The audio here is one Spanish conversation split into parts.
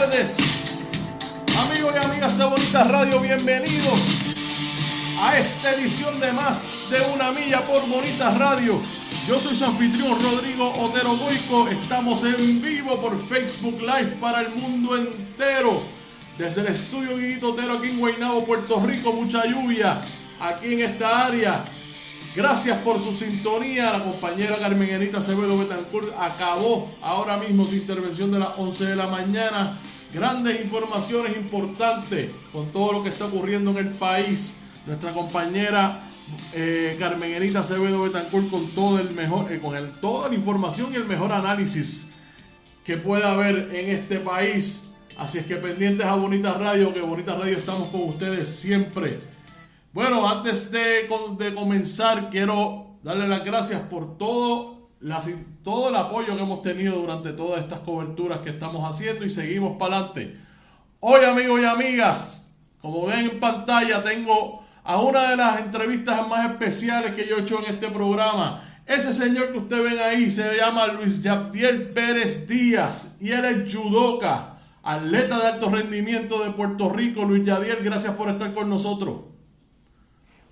tardes, amigos y amigas de Bonita Radio, bienvenidos a esta edición de más de una milla por Bonita Radio. Yo soy su anfitrión Rodrigo Otero Goico, estamos en vivo por Facebook Live para el mundo entero. Desde el estudio Guiguito Otero aquí en Guaynabo, Puerto Rico, mucha lluvia aquí en esta área. Gracias por su sintonía. La compañera Carmen Enita Acevedo Betancourt acabó ahora mismo su intervención de las 11 de la mañana. Grandes informaciones importantes con todo lo que está ocurriendo en el país. Nuestra compañera eh, Carmen Enita Acevedo Betancourt con todo el mejor, eh, con el, toda la información y el mejor análisis que pueda haber en este país. Así es que pendientes a Bonita Radio, que Bonita Radio estamos con ustedes siempre. Bueno, antes de, de, comenzar, quiero darle las gracias por todo, todo el apoyo que hemos tenido durante todas estas coberturas que estamos haciendo y seguimos para adelante. Hoy, amigos y amigas, como ven en pantalla, tengo a una de las entrevistas más especiales que yo he hecho en este programa. Ese señor que usted ven ahí se llama Luis Yabdiel Pérez Díaz y él es judoka, atleta de alto rendimiento de Puerto Rico. Luis Yabdiel, gracias por estar con nosotros.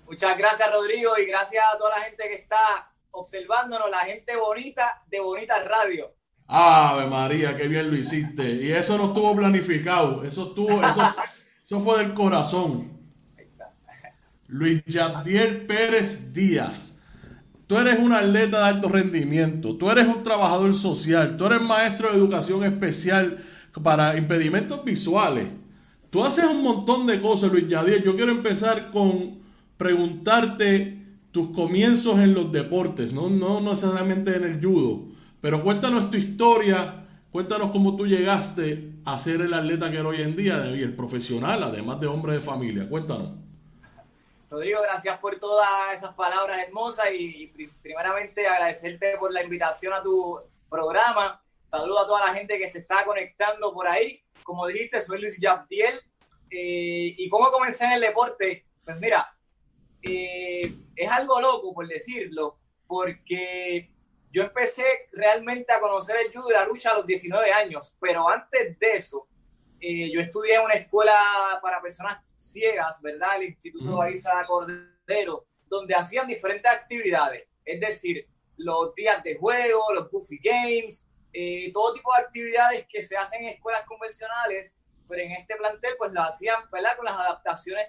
Muchas gracias, Rodrigo, y gracias a toda la gente que está observándonos, la gente bonita de Bonita Radio. Ave María, qué bien lo hiciste. Y eso no estuvo planificado, eso estuvo, eso, eso fue del corazón. Luis Yabdiel Pérez Díaz. Tú eres un atleta de alto rendimiento, tú eres un trabajador social, tú eres maestro de educación especial para impedimentos visuales. Tú haces un montón de cosas, Luis Yabdiel. Yo quiero empezar con preguntarte tus comienzos en los deportes, no, no necesariamente en el judo, pero cuéntanos tu historia, cuéntanos cómo tú llegaste a ser el atleta que eres hoy en día y el profesional, además de hombre de familia. Cuéntanos. Rodrigo, gracias por todas esas palabras hermosas y, primeramente agradecerte por la invitación a tu programa. Saludo a toda la gente que se está conectando por ahí. Como dijiste, soy Luis Yaptiel. Eh, ¿Y cómo comencé en el deporte? Pues mira, eh, es algo loco, por decirlo, porque yo empecé realmente a conocer el judo y la lucha a los 19 años, pero antes de eso, eh, yo estudié en una escuela para personas ciegas, ¿verdad? El Instituto Baiza Cordero, donde hacían diferentes actividades, es decir, los días de juego, los Buffy Games, eh, todo tipo de actividades que se hacen en escuelas convencionales, pero en este plantel pues lo hacían, ¿verdad? Con las adaptaciones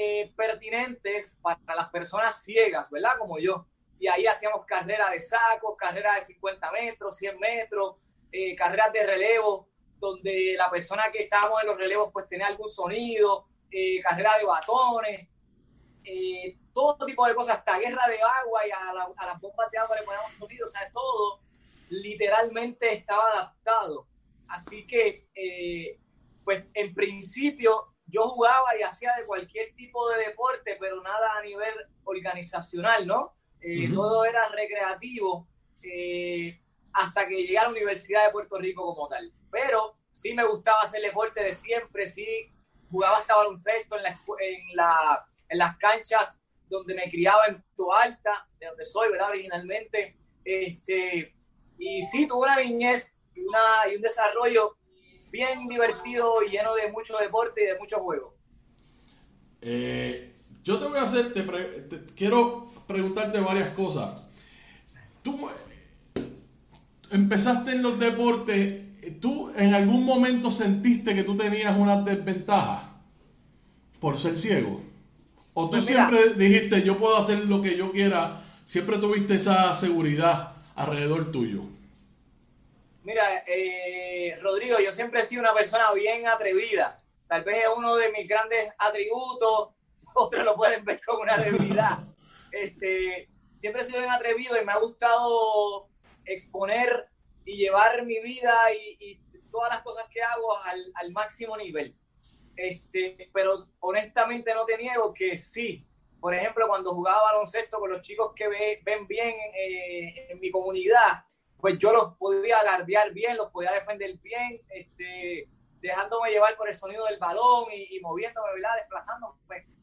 eh, pertinentes para las personas ciegas, ¿verdad? Como yo. Y ahí hacíamos carreras de sacos, carreras de 50 metros, 100 metros, eh, carreras de relevo, donde la persona que estábamos en los relevos pues tenía algún sonido, eh, carreras de batones, todo tipo de cosas, hasta guerra de agua y a, las bombas de agua le poníamos sonido, o sea, todo literalmente estaba adaptado. Así que, pues en principio yo jugaba y hacía de cualquier tipo de deporte, pero nada a nivel organizacional, ¿no? Eh, todo era recreativo eh, hasta que llegué a la Universidad de Puerto Rico como tal. Pero sí me gustaba hacer deporte de siempre, sí jugaba hasta baloncesto en, la, en, la, en las canchas donde me criaba en Toalta, de donde soy, ¿verdad? Originalmente. Este, y sí, tuve una niñez y, una, y un desarrollo bien divertido y lleno de mucho deporte y de mucho juego. Eh, yo te voy a hacer, te, quiero preguntarte varias cosas. Tú empezaste en los deportes, ¿tú en algún momento sentiste que tú tenías una desventaja por ser ciego? ¿O tú pues siempre dijiste, yo puedo hacer lo que yo quiera, siempre tuviste esa seguridad alrededor tuyo? Mira, eh, Rodrigo, yo siempre he sido una persona bien atrevida. Tal vez es uno de mis grandes atributos, otros lo pueden ver como una debilidad. Este, siempre he sido bien atrevido y me ha gustado exponer y llevar mi vida y, todas las cosas que hago al, máximo nivel. Este, pero honestamente no te niego que sí. Por ejemplo, cuando jugaba baloncesto con los chicos que ven bien eh, en mi comunidad, pues yo los podía alardear bien, los podía defender bien, este, dejándome llevar por el sonido del balón y, moviéndome, ¿verdad? desplazándome,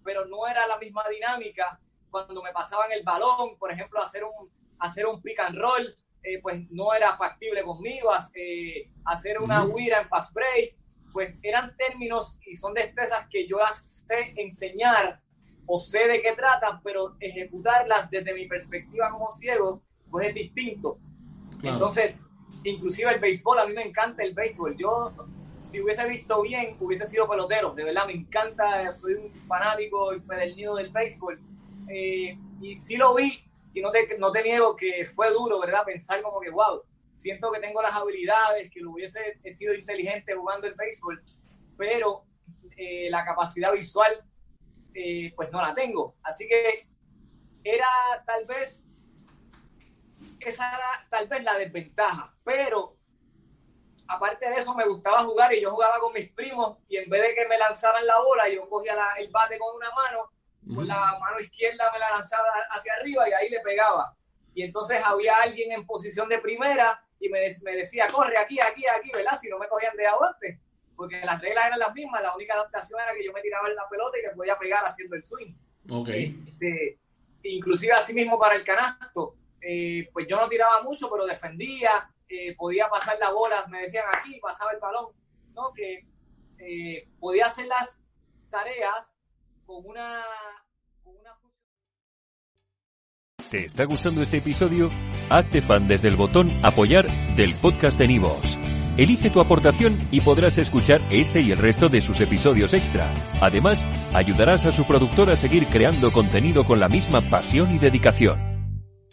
pero no era la misma dinámica cuando me pasaban el balón, por ejemplo, hacer un, hacer un pick and roll, eh, pues no era factible conmigo, eh, hacer una huira en fast break, pues eran términos y son destrezas que yo las sé enseñar o sé de qué tratan, pero ejecutarlas desde mi perspectiva como ciego, pues es distinto. Entonces, inclusive el béisbol, a mí me encanta el béisbol. Yo, si hubiese visto bien, hubiese sido pelotero. De verdad, me encanta, soy un fanático y nido del béisbol. Eh, y sí lo vi, y no te, no te niego que fue duro, ¿verdad? Pensar como que, wow, siento que tengo las habilidades, que lo hubiese sido inteligente jugando el béisbol, pero eh, la capacidad visual, eh, pues no la tengo. Así que era tal vez esa era tal vez la desventaja, pero aparte de eso me gustaba jugar y yo jugaba con mis primos y en vez de que me lanzaran la bola, yo cogía el bate con una mano, con la mano izquierda me la lanzaba hacia arriba y ahí le pegaba. Y entonces había alguien en posición de primera y me, me decía, corre aquí, aquí, aquí, ¿verdad? Si no me cogían de aguante, porque las reglas eran las mismas, la única adaptación era que yo me tiraba en la pelota y que podía pegar haciendo el swing. Ok. Este, inclusive así mismo para el canasto eh, pues yo no tiraba mucho, pero defendía, eh, podía pasar la bola, me decían aquí, pasaba el balón, ¿no? Que eh, podía hacer las tareas con una, con una ¿Te está gustando este episodio? Hazte fan desde el botón apoyar del podcast de Nivos. Elige tu aportación y podrás escuchar este y el resto de sus episodios extra. Además, ayudarás a su productor a seguir creando contenido con la misma pasión y dedicación.